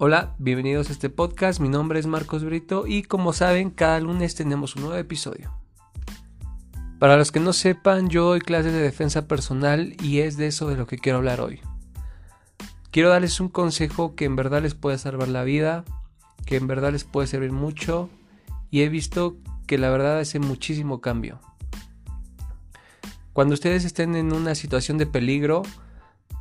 Hola, bienvenidos a este podcast. Mi nombre es Marcos Brito y como saben, cada lunes tenemos un nuevo episodio. Para los que no sepan, yo doy clases de defensa personal y es de eso de lo que quiero hablar hoy. Quiero darles un consejo que en verdad les puede salvar la vida, que en verdad les puede servir mucho y he visto que la verdad hace muchísimo cambio. Cuando ustedes estén en una situación de peligro,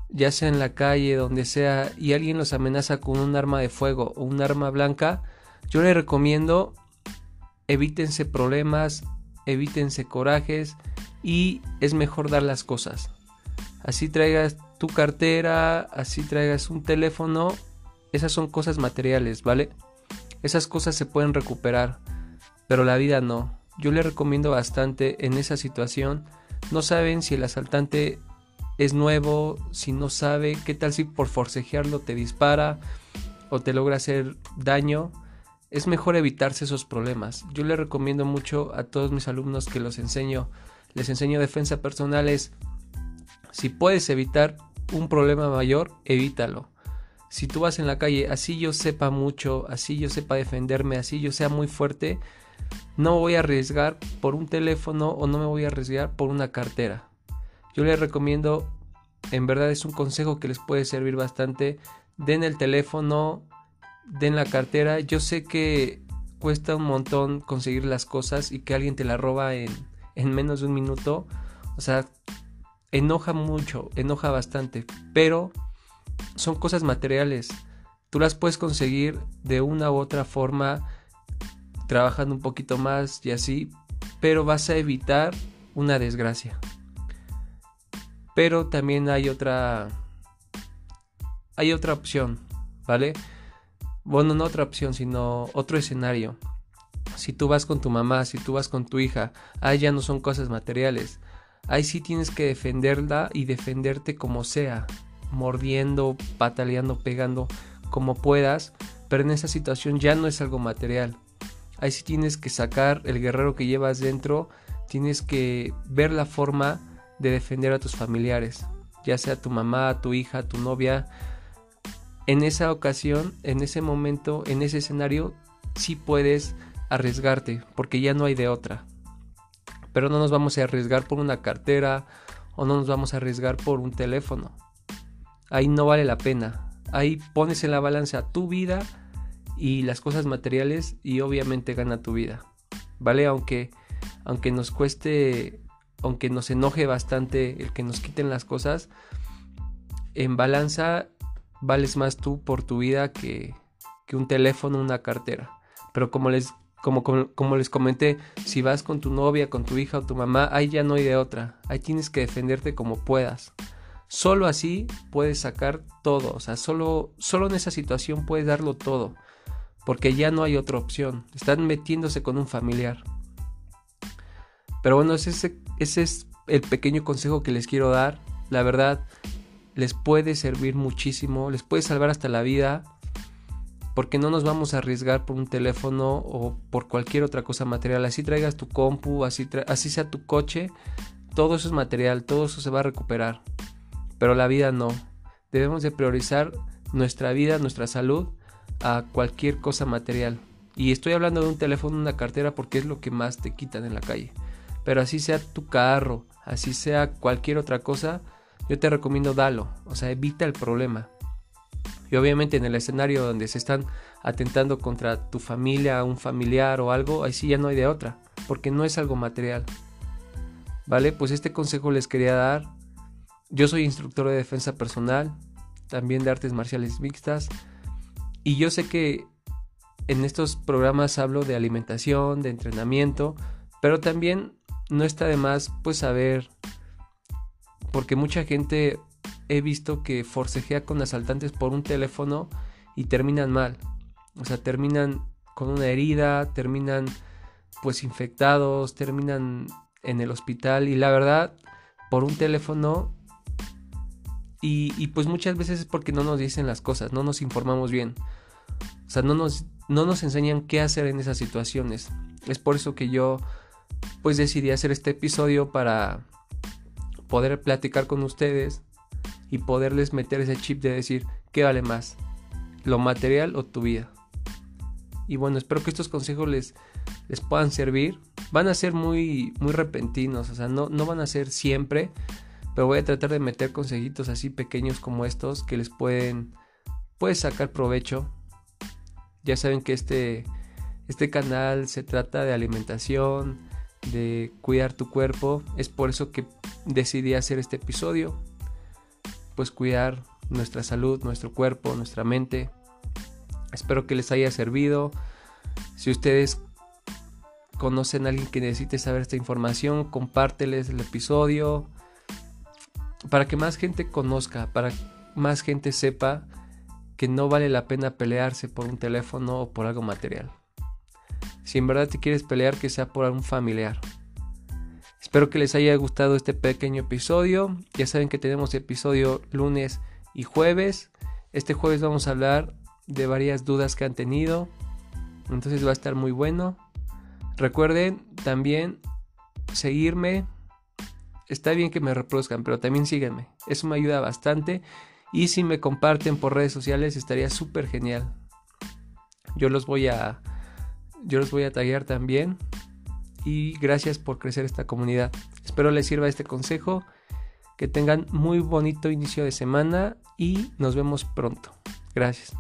ya sea en la calle, donde sea, y alguien los amenaza con un arma de fuego o un arma blanca, yo les recomiendo evítense problemas, evítense corajes y es mejor dar las cosas. Así traigas tu cartera, así traigas un teléfono, esas son cosas materiales, ¿vale? Esas cosas se pueden recuperar, pero la vida no. Yo les recomiendo bastante en esa situación. No saben si el asaltante es nuevo, si no sabe, qué tal si por forcejearlo te dispara o te logra hacer daño. Es mejor evitarse esos problemas. Yo le recomiendo mucho a todos mis alumnos que los enseño, les enseño defensa personal es, si puedes evitar un problema mayor, evítalo. Si tú vas en la calle, así yo sepa mucho, así yo sepa defenderme, así yo sea muy fuerte, no voy a arriesgar por un teléfono o no me voy a arriesgar por una cartera. Yo les recomiendo, en verdad es un consejo que les puede servir bastante. Den el teléfono, den la cartera. Yo sé que cuesta un montón conseguir las cosas y que alguien te la roba en, en menos de un minuto. O sea, enoja mucho, enoja bastante. Pero son cosas materiales. Tú las puedes conseguir de una u otra forma, trabajando un poquito más y así, pero vas a evitar una desgracia. Pero también hay otra. Hay otra opción, ¿vale? Bueno, no otra opción, sino otro escenario. Si tú vas con tu mamá, si tú vas con tu hija, ahí ya no son cosas materiales. Ahí sí tienes que defenderla y defenderte como sea, mordiendo, pataleando, pegando, como puedas, pero en esa situación ya no es algo material. Ahí sí tienes que sacar el guerrero que llevas dentro, tienes que ver la forma de defender a tus familiares, ya sea tu mamá, tu hija, tu novia. En esa ocasión, en ese momento, en ese escenario, sí puedes arriesgarte, porque ya no hay de otra. Pero no nos vamos a arriesgar por una cartera o no nos vamos a arriesgar por un teléfono. Ahí no vale la pena. Ahí pones en la balanza tu vida y las cosas materiales y obviamente gana tu vida. ¿Vale? Aunque aunque nos cueste aunque nos enoje bastante el que nos quiten las cosas, en balanza vales más tú por tu vida que, que un teléfono, una cartera. Pero como les, como, como, les comenté, si vas con tu novia, con tu hija o tu mamá, ahí ya no hay de otra. Ahí tienes que defenderte como puedas. Solo así puedes sacar todo. O sea, solo, solo en esa situación puedes darlo todo. Porque ya no hay otra opción. Están metiéndose con un familiar. Pero bueno, ese, ese es el pequeño consejo que les quiero dar. La verdad, les puede servir muchísimo, les puede salvar hasta la vida, porque no nos vamos a arriesgar por un teléfono o por cualquier otra cosa material. Así traigas tu compu, así, así sea tu coche, todo eso es material, todo eso se va a recuperar. Pero la vida no. Debemos de priorizar nuestra vida, nuestra salud a cualquier cosa material. Y estoy hablando de un teléfono, una cartera, porque es lo que más te quitan en la calle. Pero así sea tu carro, así sea cualquier otra cosa, yo te recomiendo dalo, o sea, evita el problema. Y obviamente en el escenario donde se están atentando contra tu familia, un familiar o algo, ahí sí ya no hay de otra, porque no es algo material. ¿Vale? Pues este consejo les quería dar. Yo soy instructor de defensa personal, también de artes marciales mixtas, y yo sé que en estos programas hablo de alimentación, de entrenamiento, pero también no está de más pues saber, porque mucha gente he visto que forcejea con asaltantes por un teléfono y terminan mal. O sea, terminan con una herida, terminan pues infectados, terminan en el hospital y la verdad, por un teléfono y, y, pues muchas veces es porque no nos dicen las cosas, no nos informamos bien. O sea, no nos, no nos enseñan qué hacer en esas situaciones. Es por eso que yo pues decidí hacer este episodio para poder platicar con ustedes y poderles meter ese chip de decir qué vale más, lo material o tu vida. Y bueno, espero que estos consejos les, les puedan servir. Van a ser muy, muy repentinos, o sea, no, no van a ser siempre, pero voy a tratar de meter consejitos así pequeños como estos que les pueden, puedes sacar provecho. Ya saben que este, este canal se trata de alimentación, de cuidar tu cuerpo. Es por eso que decidí hacer este episodio. Pues cuidar nuestra salud, nuestro cuerpo, nuestra mente. Espero que les haya servido. Si ustedes conocen a alguien que necesite saber esta información, compárteles el episodio para que más gente conozca, para que más gente sepa que no vale la pena pelearse por un teléfono o por algo material. Si en verdad te quieres pelear, que sea por algún familiar. Espero que les haya gustado este pequeño episodio. Ya saben que tenemos episodio lunes y jueves. Este jueves vamos a hablar de varias dudas que han tenido. Entonces va a estar muy bueno. Recuerden también seguirme. Está bien que me reproduzcan, pero también síganme. Eso me ayuda bastante. Y si me comparten por redes sociales estaría súper genial. Yo los voy a. Yo los voy a tallar también. Y gracias por crecer esta comunidad. Espero les sirva este consejo. Que tengan muy bonito inicio de semana y nos vemos pronto. Gracias.